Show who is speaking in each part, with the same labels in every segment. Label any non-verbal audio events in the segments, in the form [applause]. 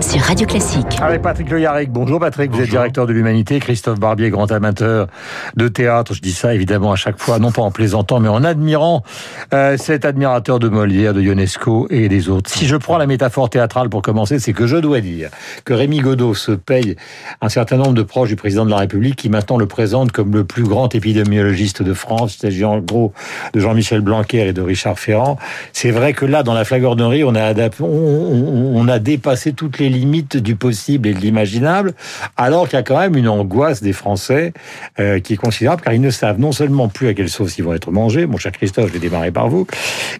Speaker 1: sur Radio Classique.
Speaker 2: Avec Patrick Loyarec. Bonjour Patrick, vous êtes directeur de l'Humanité. Christophe Barbier, grand amateur de théâtre. Je dis ça évidemment à chaque fois, non pas en plaisantant, mais en admirant euh, cet admirateur de Molière, de Ionesco et des autres. Si je prends la métaphore théâtrale pour commencer, c'est que je dois dire que Rémi Godot se paye un certain nombre de proches du président de la République qui maintenant le présente comme le plus grand épidémiologiste de France. Il s'agit en gros de Jean-Michel Blanquer et de Richard Ferrand. C'est vrai que là, dans la flagornerie, on a, on, on a dépassé toutes les limites du possible et de l'imaginable, alors qu'il y a quand même une angoisse des Français euh, qui est considérable, car ils ne savent non seulement plus à quelle sauce ils vont être mangés, mon cher Christophe, je vais démarrer par vous,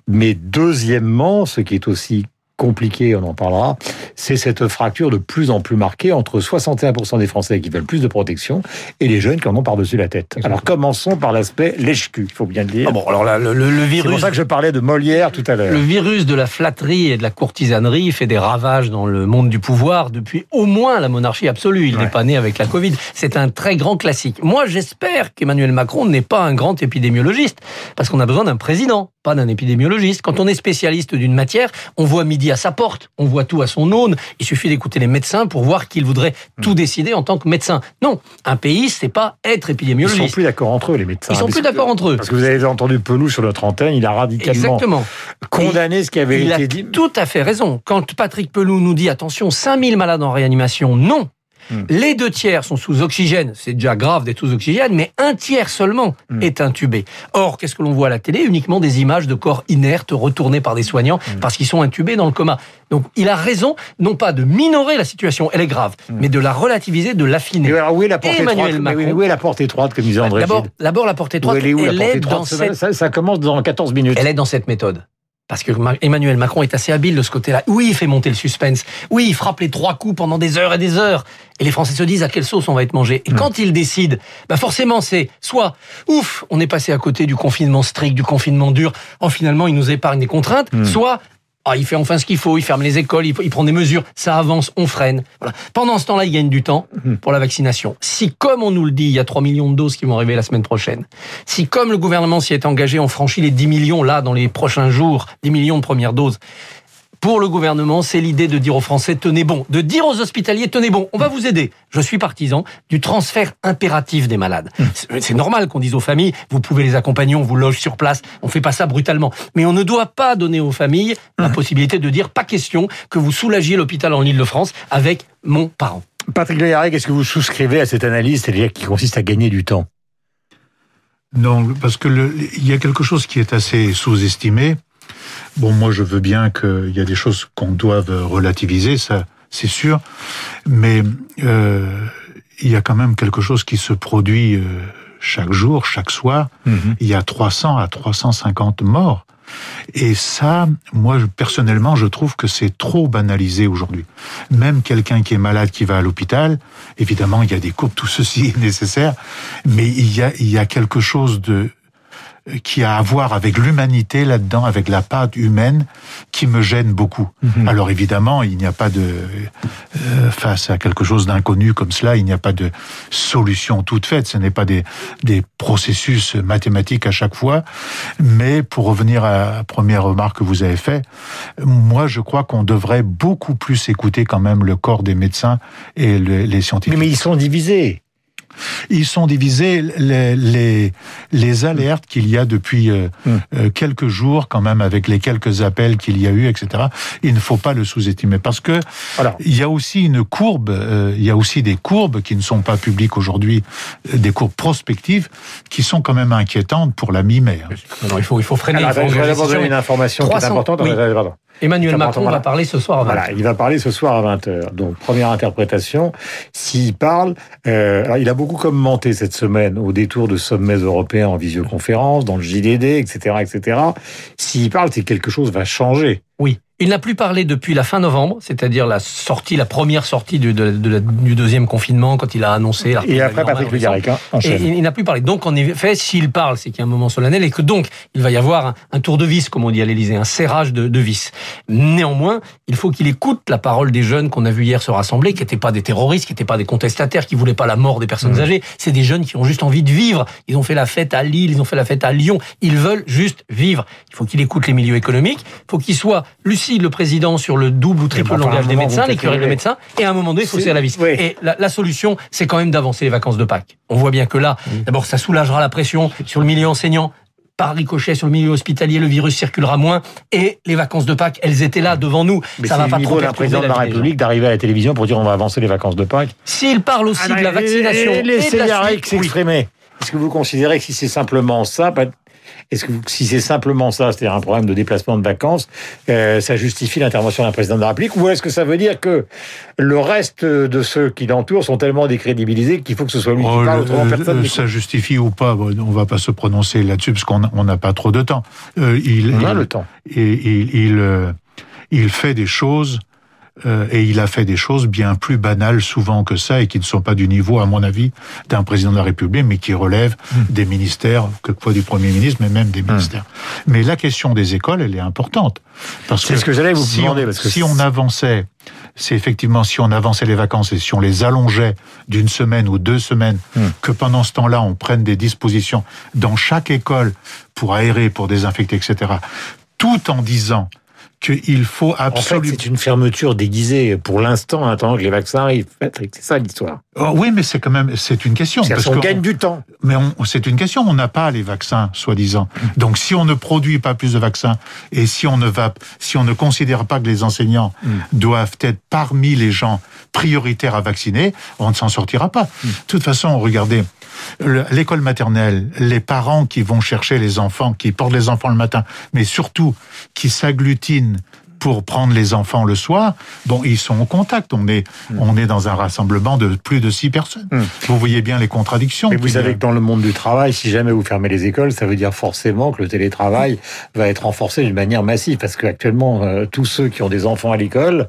Speaker 2: mais deuxièmement, ce qui est aussi compliqué, on en parlera, c'est cette fracture de plus en plus marquée entre 61% des Français qui veulent plus de protection et les jeunes qui en ont par-dessus la tête. Alors commençons par l'aspect lèche-cul, il faut bien le dire.
Speaker 3: Ah bon, alors là, le, le, virus...
Speaker 2: C'est pour ça que je parlais de Molière tout à l'heure.
Speaker 3: Le virus de la flatterie et de la courtisanerie fait des ravages dans le monde du pouvoir depuis au moins la monarchie absolue. Il n'est pas né avec la Covid. C'est un très grand classique. Moi, j'espère qu'Emmanuel Macron n'est pas un grand épidémiologiste, parce qu'on a besoin d'un président, pas d'un épidémiologiste. Quand on est spécialiste d'une matière, on voit midi à sa porte, on voit tout à son aune. Il suffit d'écouter les médecins pour voir qu'ils voudraient tout hmm. décider en tant que médecin. Non, un pays, c'est pas être épidémiologiste.
Speaker 2: Ils sont plus d'accord entre eux, les médecins.
Speaker 3: Ils sont plus d'accord entre eux.
Speaker 2: Parce que vous avez entendu Pelou sur notre antenne, il a radicalement Exactement. condamné ce qui avait été dit.
Speaker 3: Tout à fait raison. Quand Patrick Pelou nous dit attention, 5000 malades en réanimation, non. Hmm. Les deux tiers sont sous oxygène, c'est déjà grave d'être sous oxygène, mais un tiers seulement hmm. est intubé. Or, qu'est-ce que l'on voit à la télé? Uniquement des images de corps inertes retournés par des soignants hmm. parce qu'ils sont intubés dans le coma. Donc, il a raison, non pas de minorer la situation, elle est grave, mais de la relativiser, de l'affiner.
Speaker 2: où est la porte étroite? Macron, Où est la porte étroite, comme disait André
Speaker 3: D'abord, la porte étroite, elle, est, dans cette...
Speaker 2: ça, ça commence dans 14 minutes.
Speaker 3: Elle est dans cette méthode. Parce que Emmanuel Macron est assez habile de ce côté-là. Oui, il fait monter le suspense. Oui, il frappe les trois coups pendant des heures et des heures. Et les Français se disent à quelle sauce on va être mangé? Et quand il décide, bah forcément c'est soit ouf, on est passé à côté du confinement strict, du confinement dur. Oh, finalement, il nous épargne des contraintes. Hmm. Soit ah, il fait enfin ce qu'il faut, il ferme les écoles, il, prend des mesures, ça avance, on freine. Voilà. Pendant ce temps-là, il gagne du temps mhm. pour la vaccination. Si, comme on nous le dit, il y a 3 millions de doses qui vont arriver la semaine prochaine, si, comme le gouvernement s'y est engagé, on franchit les 10 millions là dans les prochains jours, 10 millions de premières doses, pour le gouvernement, c'est l'idée de dire aux Français tenez bon, de dire aux hospitaliers tenez bon, on va vous aider. Je suis partisan du transfert impératif des malades. Mmh. C'est normal qu'on dise aux familles vous pouvez les accompagner, on vous loge sur place, on fait pas ça brutalement. Mais on ne doit pas donner aux familles la mmh. possibilité de dire pas question que vous soulagiez l'hôpital en Ile-de-France avec mon parent.
Speaker 2: Patrick Leyarec, est-ce que vous souscrivez à cette analyse, c'est-à-dire qui consiste à gagner du temps?
Speaker 4: Non, parce que il y a quelque chose qui est assez sous-estimé, Bon, moi, je veux bien qu'il y a des choses qu'on doive relativiser, ça, c'est sûr, mais euh, il y a quand même quelque chose qui se produit euh, chaque jour, chaque soir. Mhm. Il y a 300 à 350 morts. Et ça, moi personnellement, je trouve que c'est trop banalisé aujourd'hui. Même quelqu'un qui est malade, qui va à l'hôpital, évidemment, il y a des coupes, tout ceci est [laughs] nécessaire, mais il y a, il y a quelque chose de qui a à voir avec l'humanité là-dedans, avec la part humaine, qui me gêne beaucoup. Mhm. Alors évidemment, il n'y a pas de euh, face à quelque chose d'inconnu comme cela, il n'y a pas de solution toute faite. Ce n'est pas des des processus mathématiques à chaque fois. Mais pour revenir à la première remarque que vous avez faite, moi je crois qu'on devrait beaucoup plus écouter quand même le corps des médecins et les scientifiques.
Speaker 2: Mais ils sont divisés.
Speaker 4: Ils sont divisés les, les, les alertes qu'il y a depuis euh, hum. euh, quelques jours, quand même, avec les quelques appels qu'il y a eu, etc. Il ne faut pas le sous-estimer parce que il y a aussi une courbe, euh, il y a aussi des courbes qui ne sont pas publiques aujourd'hui, des courbes prospectives qui sont quand même inquiétantes pour la mi-mai.
Speaker 3: il faut il faut freiner.
Speaker 2: Alors, il faut je vais une information qui est importante.
Speaker 3: Emmanuel Macron va parler ce soir à 20h. Voilà,
Speaker 2: il va parler ce soir à 20h. Donc, première interprétation, s'il parle, euh, alors il a beaucoup commenté cette semaine au détour de sommets européens en visioconférence, dans le JDD, etc., etc. S'il parle, c'est que quelque chose va changer.
Speaker 3: Oui. Il n'a plus parlé depuis la fin novembre, c'est-à-dire la sortie, la première sortie du, du deuxième confinement, quand il a annoncé. La
Speaker 2: et après Patrick Lugaric, hein,
Speaker 3: il, il n'a plus parlé. Donc, en effet, s'il parle, c'est qu'il y a un moment solennel et que donc, il va y avoir un, tour de vis, comme on dit à l'Élysée, un serrage de, de vis. Néanmoins, il faut qu'il écoute la parole des jeunes qu'on a vu hier se rassembler, qui n'étaient pas des terroristes, qui n'étaient pas des contestataires, qui voulaient pas la mort des personnes mmh. âgées. C'est des jeunes qui ont juste envie de vivre. Ils ont fait la fête à Lille, ils ont fait la fête à Lyon. Ils veulent juste vivre. Il faut qu'il écoute les milieux économiques. Il faut qu'il soit lucide aussi le président sur le double ou triple
Speaker 2: enfin, à un
Speaker 3: langage des médecins, les curés de médecins, et à un moment donné, il faut serrer la vis.
Speaker 2: oui.
Speaker 3: Et la, la solution, c'est quand même d'avancer les vacances de Pâques. On voit bien que là, d'abord, ça soulagera la pression sur le milieu enseignant. Par ricochet sur le milieu hospitalier, le virus circulera moins et les vacances de Pâques, elles étaient là devant nous.
Speaker 2: Mais
Speaker 3: ça va
Speaker 2: le
Speaker 3: pas trop perturber
Speaker 2: président de la. République d'arriver à la télévision pour dire on va avancer les vacances de Pâques.
Speaker 3: S'il parle aussi de la vaccination
Speaker 2: Et
Speaker 3: et de
Speaker 2: laissez
Speaker 3: la
Speaker 2: s'exprimer. Est-ce que vous considérez que si c'est simplement ça, est-ce que vous- si c'est simplement ça, c'est-à-dire un problème de déplacement de vacances, euh, ça justifie l'intervention d'un président de la République, ou est-ce que ça veut dire que le reste de ceux qui l'entourent sont tellement décrédibilisés qu'il faut que ce soit lui
Speaker 4: Oh,
Speaker 2: qui parle,
Speaker 4: le-
Speaker 2: autrement
Speaker 4: le-
Speaker 2: personne
Speaker 4: ça justifie ou pas, on va pas se prononcer là-dessus parce qu'on on n'a pas trop de temps. Euh, il,
Speaker 2: On a
Speaker 4: il-
Speaker 2: le temps.
Speaker 4: et il, il, euh, il fait des choses euh, et il a fait des choses bien plus banales souvent que ça et qui ne sont pas du niveau, à mon avis, d'un président de la République, mais qui relèvent
Speaker 2: Hmm.
Speaker 4: des ministères, quelquefois du Premier ministre, mais même des ministères. Mais la question des écoles, elle est importante. Parce
Speaker 2: C'est ce que j'allais vous
Speaker 4: si
Speaker 2: demander,
Speaker 4: on-
Speaker 2: parce que
Speaker 4: si on avançait, c'est effectivement si on avançait les vacances et si on les allongeait d'une semaine ou deux semaines,
Speaker 2: Hmm.
Speaker 4: que pendant ce temps-là, on prenne des dispositions dans chaque école pour aérer, pour désinfecter, etc., tout en disant qu'il faut
Speaker 2: En fait,
Speaker 4: absolument...
Speaker 2: c'est une fermeture déguisée pour l'instant, en attendant que les vaccins arrivent. Patrick, C'est ça l'histoire.
Speaker 4: Oh, oui, mais c'est quand même c'est une question.
Speaker 2: C'est-à-dire
Speaker 4: parce
Speaker 2: qu'on gagne du temps.
Speaker 4: Mais c'est une question. On n'a pas les vaccins, soi-disant. Donc, si on ne produit pas plus de vaccins et si on ne va, si on ne considère pas que les enseignants doivent être parmi les gens prioritaires à vacciner, on ne s'en sortira pas. De toute façon, regardez. le- L'école maternelle, les parents qui vont chercher les enfants, qui portent les enfants le matin, mais surtout qui s'agglutinent ein pour prendre les enfants le soir, bon, ils sont en contact. On est, on est dans un rassemblement de plus de six personnes.
Speaker 2: Mm.
Speaker 4: Vous voyez bien les contradictions.
Speaker 2: Mais vous
Speaker 4: a.
Speaker 2: savez que dans le monde du travail, si jamais vous fermez les écoles, ça veut dire forcément que le télétravail va être renforcé d'une manière massive, parce qu'actuellement, euh, tous ceux qui ont des enfants à l'école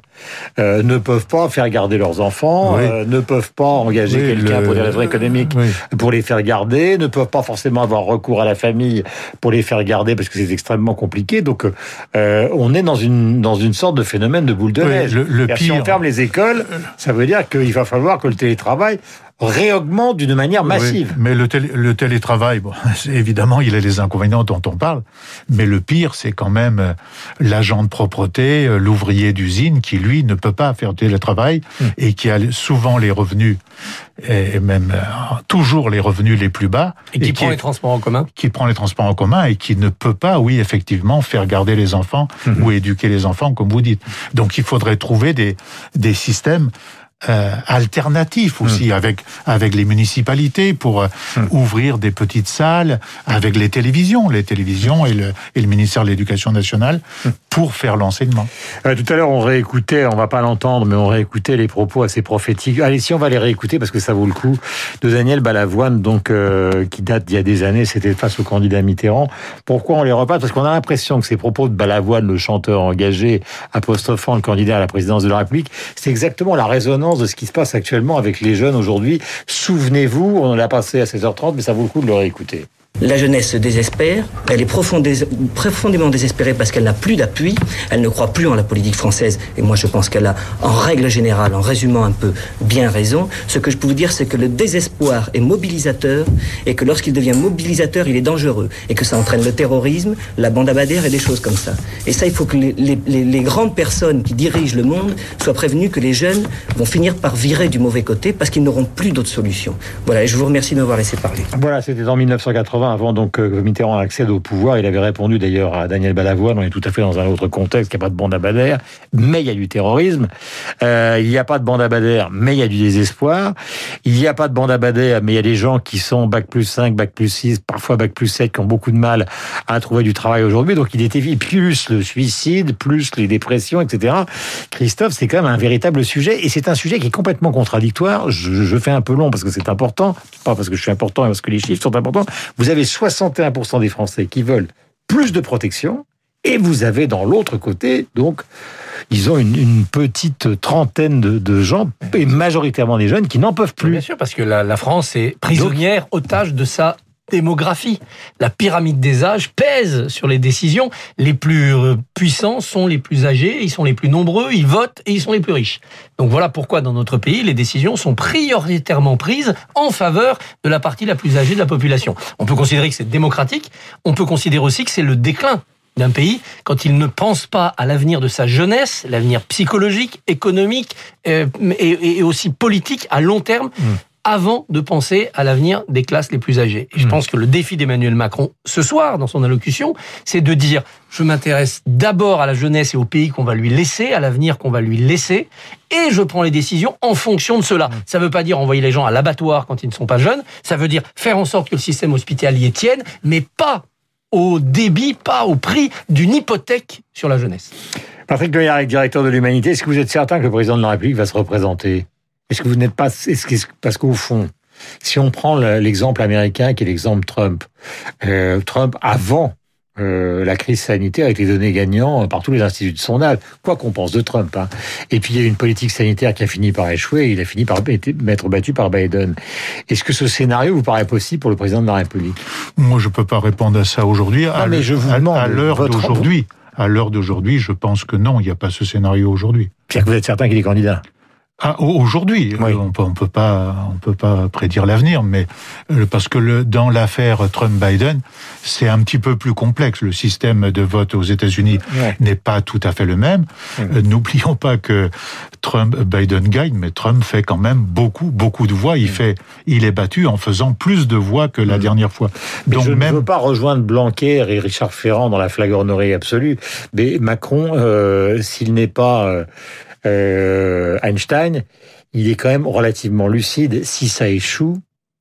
Speaker 2: euh, ne peuvent pas faire garder leurs enfants,
Speaker 4: Oui.
Speaker 2: euh, ne peuvent pas engager
Speaker 4: Oui,
Speaker 2: quelqu'un
Speaker 4: le-
Speaker 2: pour des raisons économiques
Speaker 4: Oui.
Speaker 2: pour les faire garder, ne peuvent pas forcément avoir recours à la famille pour les faire garder, parce que c'est extrêmement compliqué. Donc, euh, on est dans une dans une sorte de phénomène de boule de
Speaker 4: Oui,
Speaker 2: neige.
Speaker 4: le-
Speaker 2: Si on ferme les écoles, ça veut dire qu'il va falloir que le télétravail réaugmente d'une manière massive.
Speaker 4: Oui, mais le, télé- le télétravail, bon, [laughs] évidemment, il a les inconvénients dont on parle. Mais le pire, c'est quand même euh, l'agent de propreté, euh, l'ouvrier d'usine, qui lui ne peut pas faire télétravail
Speaker 2: Hum.
Speaker 4: et qui a souvent les revenus, et même euh, toujours les revenus les plus bas,
Speaker 3: Et qui prend les transports en commun.
Speaker 4: qui prend les transports en commun et qui ne peut pas, oui, effectivement, faire garder les enfants
Speaker 2: Mhm.
Speaker 4: ou éduquer les enfants, comme vous dites. Donc, il faudrait trouver des, des systèmes euh, alternatifs aussi avec avec les municipalités pour euh, ouvrir des petites salles avec les télévisions, les télévisions et le et le ministère de l'Éducation nationale pour faire l'enseignement.
Speaker 2: Euh, tout à l'heure, on réécoutait, on va pas l'entendre, mais on réécoutait les propos assez prophétiques. Allez, si on va les réécouter parce que ça vaut le coup, de Daniel Balavoine, donc euh, qui date d'il y a des années, c'était face au candidat Mitterrand. Pourquoi on les repasse? Parce qu'on a l'impression que ces propos de Balavoine, le chanteur engagé, apostrophant le candidat à la présidence de la République, c'est exactement la résonance de ce qui se passe actuellement avec les jeunes aujourd'hui. Souvenez-vous, on l'a passé à 16h30, mais ça vaut le coup de le réécouter.
Speaker 5: La jeunesse se désespère, elle est profondé- profondément désespérée parce qu'elle n'a plus d'appui, elle ne croit plus en la politique française, et moi je pense qu'elle a, en règle générale, en résumant un peu, bien raison. Ce que je peux vous dire, c'est que le désespoir est mobilisateur, et que lorsqu'il devient mobilisateur, il est dangereux, et que ça entraîne le terrorisme, la bande abadère et des choses comme ça. Et ça, il faut que les, les- grandes personnes qui dirigent le monde soient prévenues que les jeunes vont finir par virer du mauvais côté parce qu'ils n'auront plus d'autres solutions. Voilà, et je vous remercie de m'avoir laissé parler.
Speaker 2: Voilà, c'était en 1980, avant donc que Mitterrand accède au pouvoir. Il avait répondu d'ailleurs à Daniel Balavoine, on est tout à fait dans un autre contexte, il n'y a pas de bande mais il y a du terrorisme. Euh, il n'y a pas de bande mais il y a du désespoir. Il n'y a pas de bande mais il y a des gens qui sont bac plus 5, bac plus 6, parfois bac plus 7, qui ont beaucoup de mal à trouver du travail aujourd'hui. Donc il était plus le suicide, plus les dépressions, etc. Christophe, c'est quand même un véritable sujet, et c'est un sujet qui est complètement contradictoire. Je, je fais un peu long parce que c'est important, pas parce que je suis important, mais parce que les chiffres sont importants. Vous avez 61% des Français qui veulent plus de protection, et vous avez dans l'autre côté, donc, ils ont une, une petite trentaine de, de gens, et majoritairement des jeunes, qui n'en peuvent
Speaker 3: Bien
Speaker 2: plus.
Speaker 3: sûr, parce que la, la France est prisonnière, otage de sa démographie. La pyramide des âges pèse sur les décisions. Les plus euh, puissants sont les plus âgés, ils sont les plus nombreux, ils votent et ils sont les plus riches. Donc voilà pourquoi dans notre pays, les décisions sont prioritairement prises en faveur de la partie la plus âgée de la population. On peut considérer que c'est démocratique, on peut considérer aussi que c'est le déclin d'un pays quand il ne pense pas à l'avenir de sa jeunesse, l'avenir psychologique, économique euh, et, aussi politique à long terme. Mm. Avant de penser à l'avenir des classes les plus âgées. Et je mm. pense que le défi d'Emmanuel Macron ce soir, dans son allocution, c'est de dire je m'intéresse d'abord à la jeunesse et au pays qu'on va lui laisser, à l'avenir qu'on va lui laisser, et je prends les décisions en fonction de cela. Mm. Ça ne veut pas dire envoyer les gens à l'abattoir quand ils ne sont pas jeunes, ça veut dire faire en sorte que le système hospitalier tienne, mais pas au débit, pas au prix d'une hypothèque sur la jeunesse.
Speaker 2: Patrick Loyarek, directeur de l'Humanité, est-ce que vous êtes certain que le président de la République va se représenter? Est-ce que vous n'êtes pas... parce qu'au fond, si on prend l'exemple américain qui est l'exemple Trump, euh, Trump avant euh, la crise sanitaire avec les données gagnants par tous les instituts de sondage, quoi qu'on pense de Trump. Hein. Et puis il y a une politique sanitaire qui a fini par échouer, et il a fini par être battu par Biden. Est-ce que ce scénario vous paraît possible pour le président de la République?
Speaker 4: Moi, je peux pas répondre à ça aujourd'hui. À l'heure d'aujourd'hui. À l'heure d'aujourd'hui, je pense que non, il n'y a pas ce scénario aujourd'hui.
Speaker 2: Pierre, vous êtes certain qu'il est candidat?
Speaker 4: Ah, aujourd'hui, on peut, on peut pas, on peut pas prédire l'avenir, mais euh, parce que le, dans l'affaire Trump-Biden, c'est un petit peu plus complexe. Le système de vote aux États-Unis n'est pas tout à fait le même. Euh, n'oublions pas que Trump, Biden gagne, mais Trump fait quand même beaucoup, beaucoup de voix. Il fait, il est battu en faisant plus de voix que la dernière fois.
Speaker 2: Donc je même... ne veux pas rejoindre Blanquer et Richard Ferrand dans la flagornerie absolue, mais Macron, euh, s'il n'est pas euh, Einstein, il est quand même relativement lucide. Si ça échoue,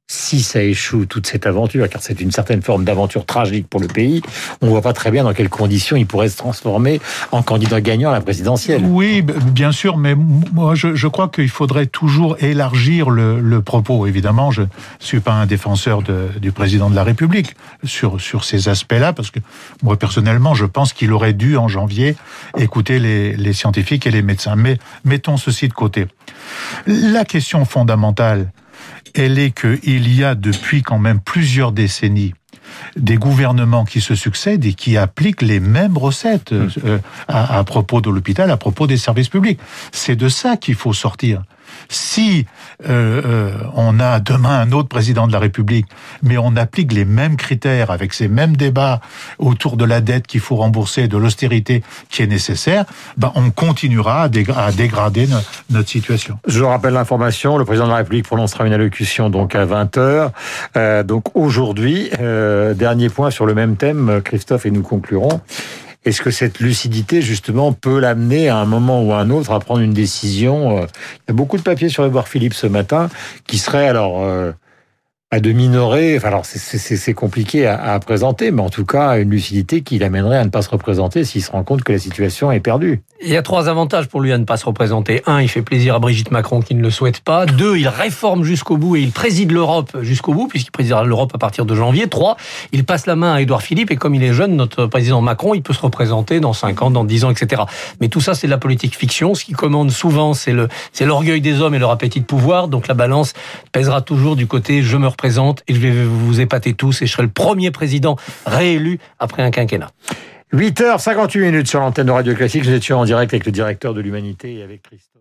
Speaker 2: si ça échoue, toute cette aventure, car c'est une certaine forme d'aventure tragique pour le pays, on voit pas très bien dans quelles conditions il pourrait se transformer en candidat gagnant à la présidentielle.
Speaker 4: Oui, bien sûr, mais moi je, crois qu'il faudrait toujours élargir le, propos. Évidemment, je suis pas un défenseur du président de la République sur, sur ces aspects-là, parce que moi personnellement, je pense qu'il aurait dû en janvier écouter les, les scientifiques et les médecins. Mais mettons ceci de côté. La question fondamentale, elle est qu'il y a depuis quand même plusieurs décennies des gouvernements qui se succèdent et qui appliquent les mêmes recettes mmh. euh, à, propos de l'hôpital, à propos des services publics. C'est de ça qu'il faut sortir. Si euh, euh, on a demain un autre président de la République, mais on applique les mêmes critères avec ces mêmes débats autour de la dette qu'il faut rembourser, de l'austérité qui est nécessaire, ben on continuera à, dégrader notre situation.
Speaker 2: Je rappelle l'information, le président de la République prononcera une allocution donc à 20h. Euh, donc aujourd'hui, dernier point sur le même thème, Christophe, et nous conclurons. Est-ce que cette lucidité, justement, peut l'amener à un moment ou à un autre à prendre une décision euh, Il y a beaucoup de papiers sur Edouard Philippe ce matin qui serait alors euh, de minorer. Alors c'est compliqué à, présenter, mais en tout cas une lucidité qui l'amènerait à ne pas se représenter s'il se rend compte que la situation est perdue.
Speaker 3: Il y a trois avantages pour lui à ne pas se représenter. Un, il fait plaisir à Brigitte Macron qui ne le souhaite pas. Deux, il réforme jusqu'au bout et il préside l'Europe jusqu'au bout puisqu'il présidera l'Europe à partir de janvier. Trois, il passe la main à Édouard Philippe et comme il est jeune, notre président Macron, il peut se représenter dans cinq ans, dans dix ans, etc. Mais tout ça, c'est de la politique fiction. Ce qui commande souvent, c'est l'orgueil des hommes et leur appétit de pouvoir. Donc la balance pèsera toujours du côté je me représente et je vais vous épater tous et je serai le premier président réélu après un quinquennat.
Speaker 2: 8h58 minutes sur l'antenne de Radio Classique. Nous étions en direct avec le directeur de l'Humanité et avec Christophe.